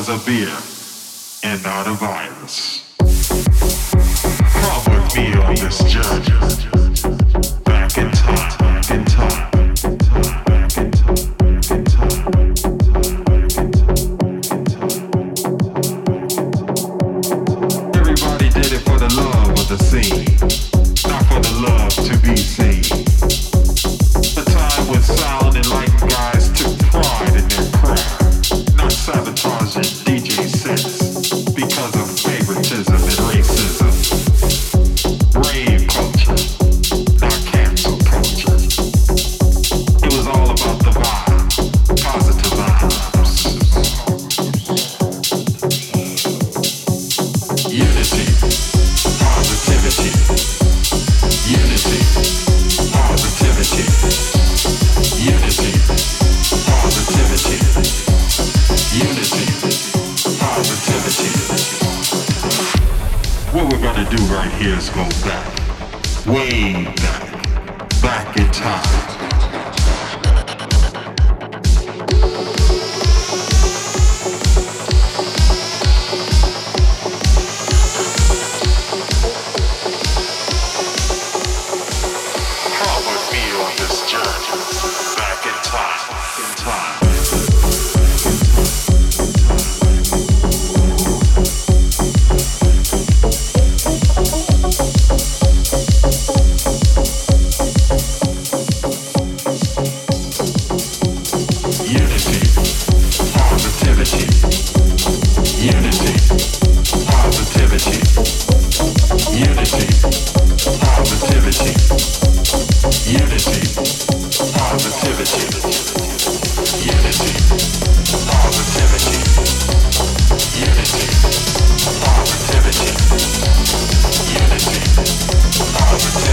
was a beer Yeah.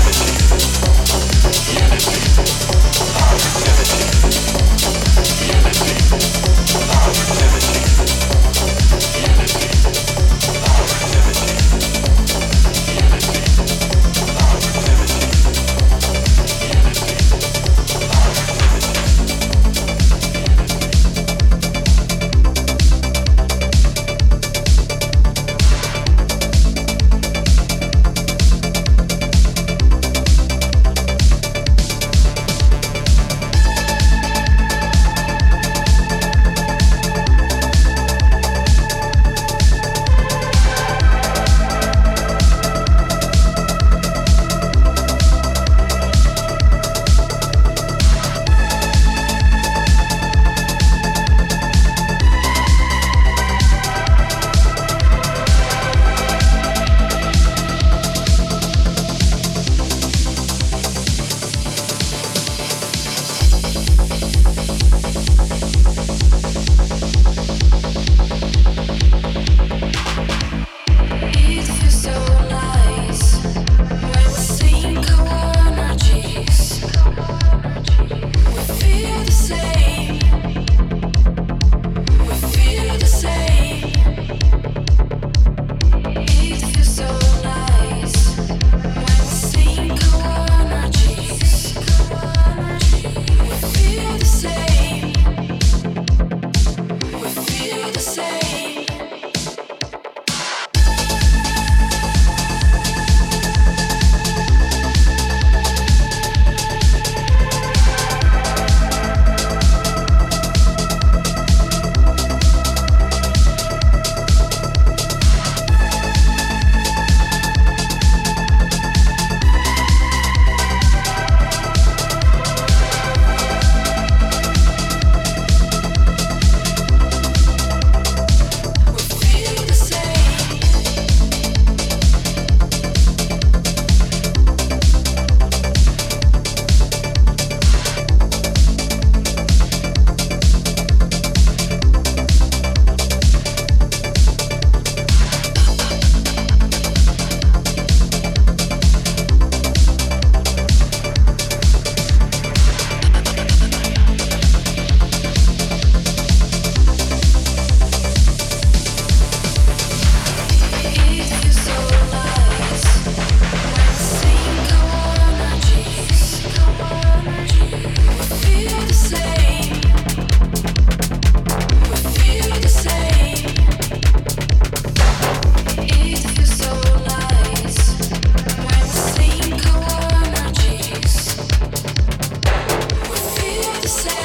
say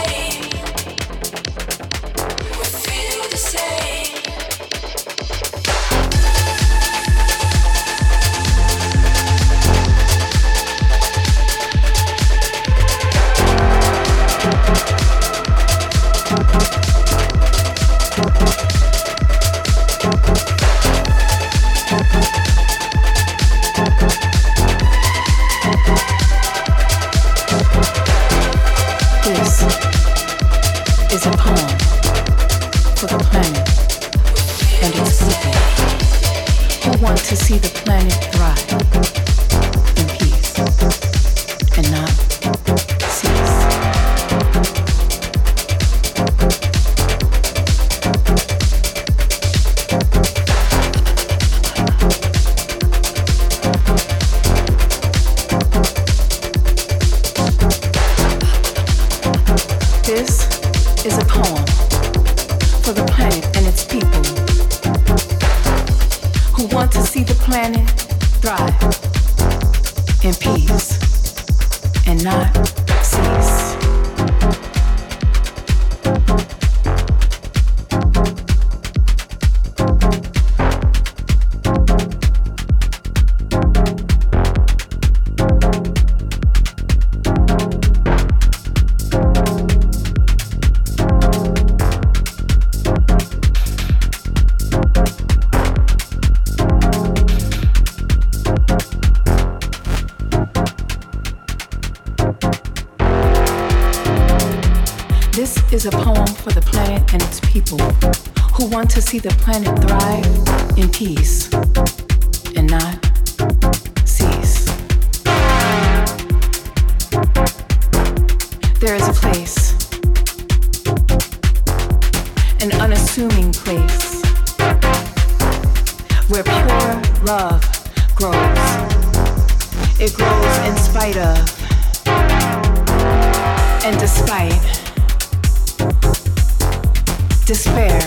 see the planet thrive in peace and not cease. There is a place, an unassuming place, where pure love grows. It grows in spite of and despite despair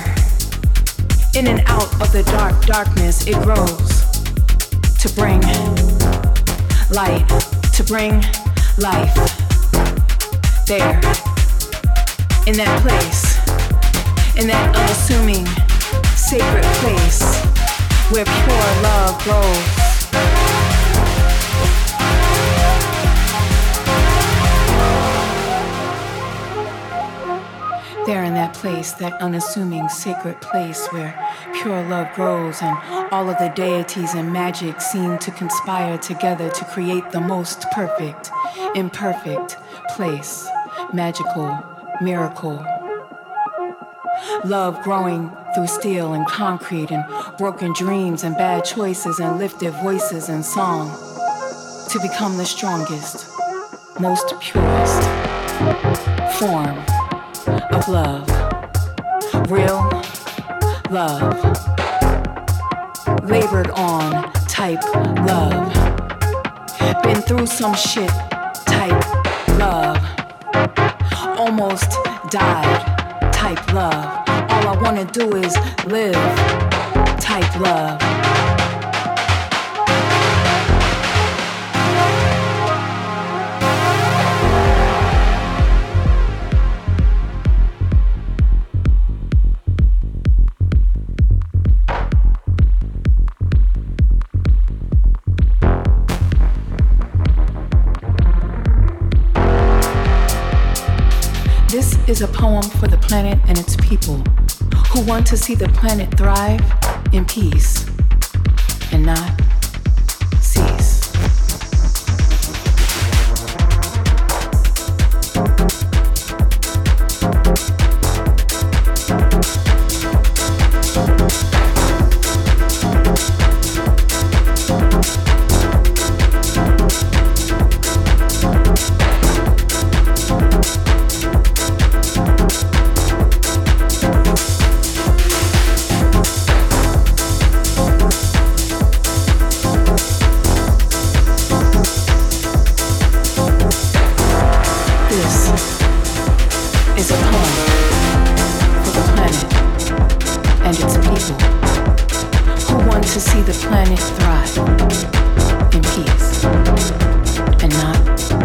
in and out of the dark darkness, it grows to bring light, to bring life. There, in that place, in that unassuming, sacred place where pure love grows. Place, that unassuming sacred place where pure love grows and all of the deities and magic seem to conspire together to create the most perfect, imperfect place, magical, miracle. Love growing through steel and concrete and broken dreams and bad choices and lifted voices and song to become the strongest, most purest form of love. Real love. Labored on type love. Been through some shit type love. Almost died type love. All I wanna do is live type love. For the planet and its people who want to see the planet thrive in peace and not is a call for the planet and its people who want to see the planet thrive in peace and not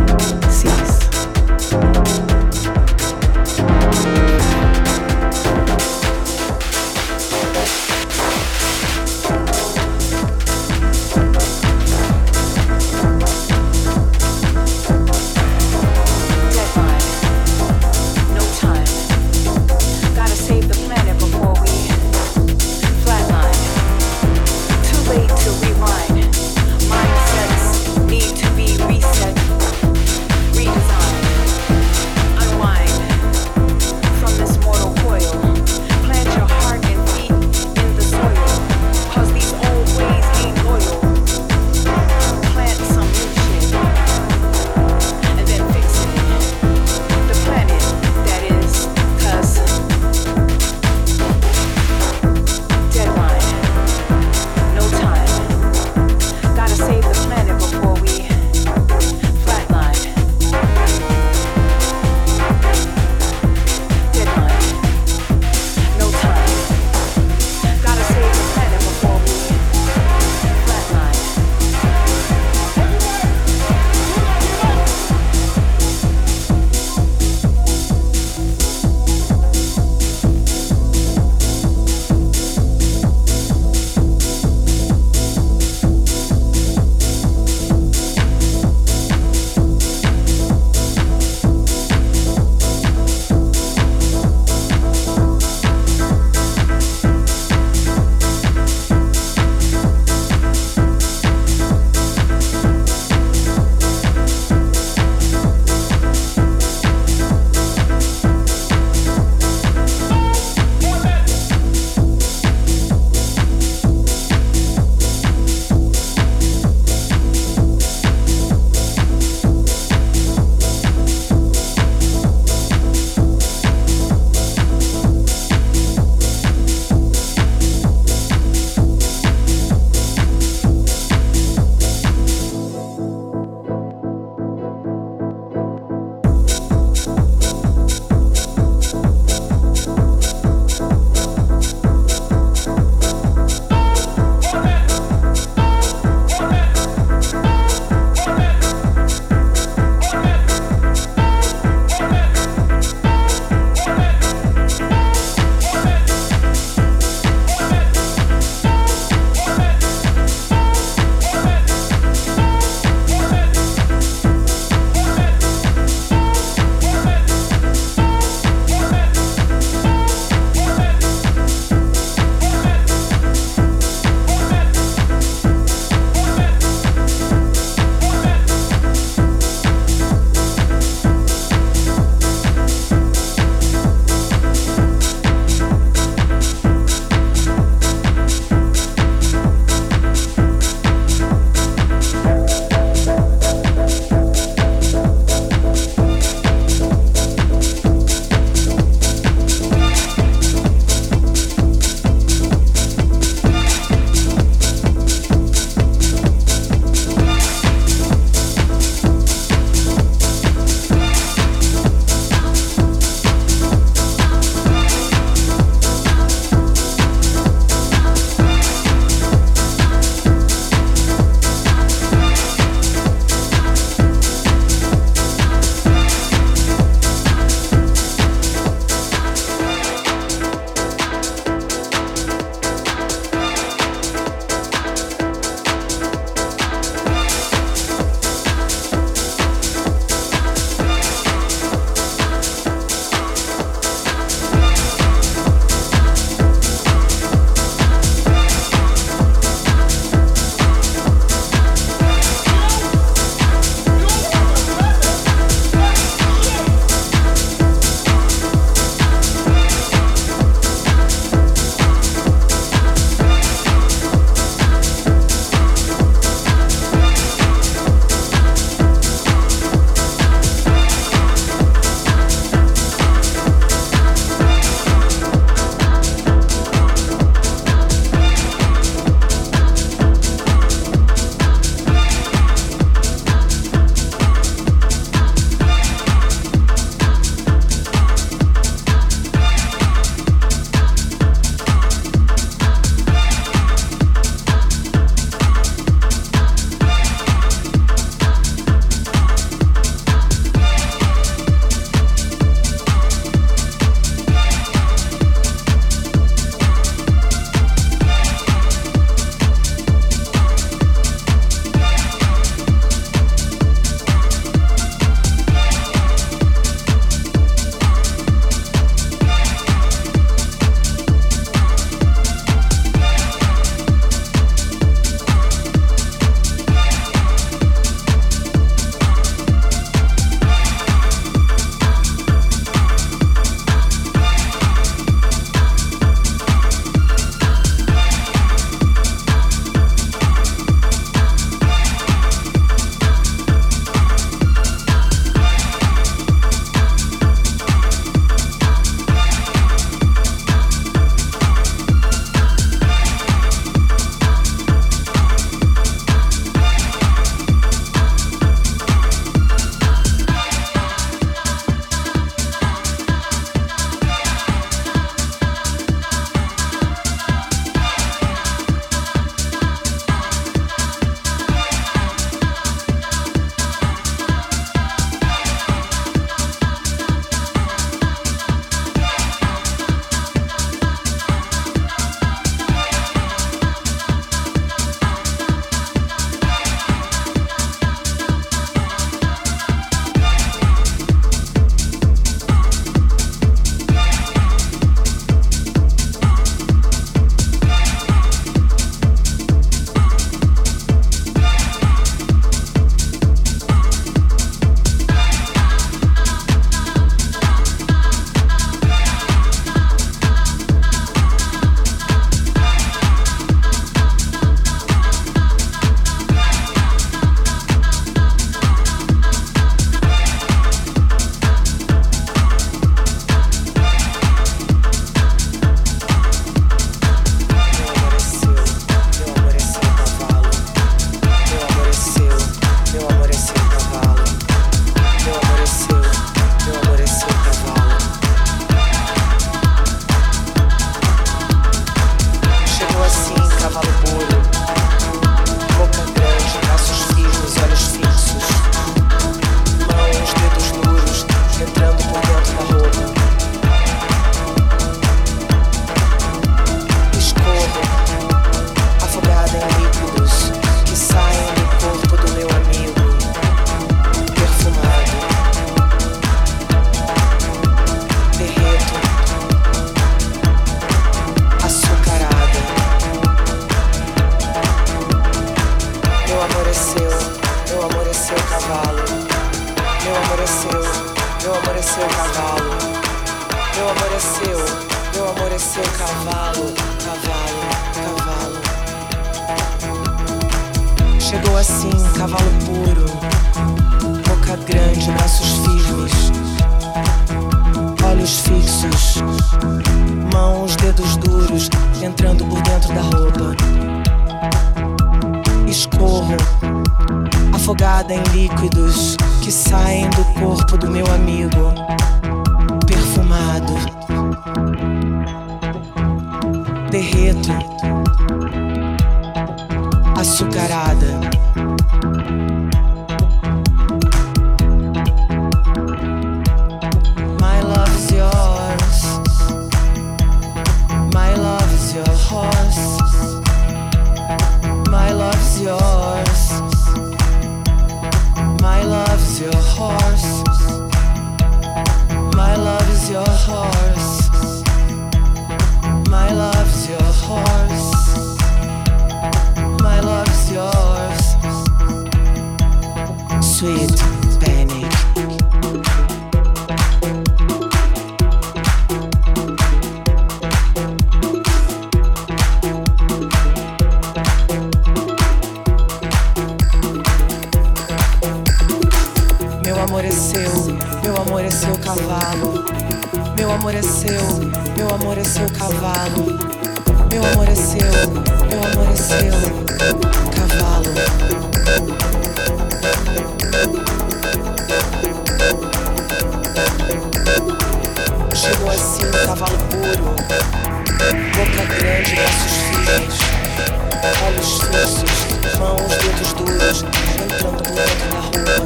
olhos sucios, mãos, dedos duros, entrando dentro da rua,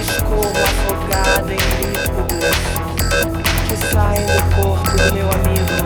Escova afogada em líquidos que saem do corpo do meu amigo,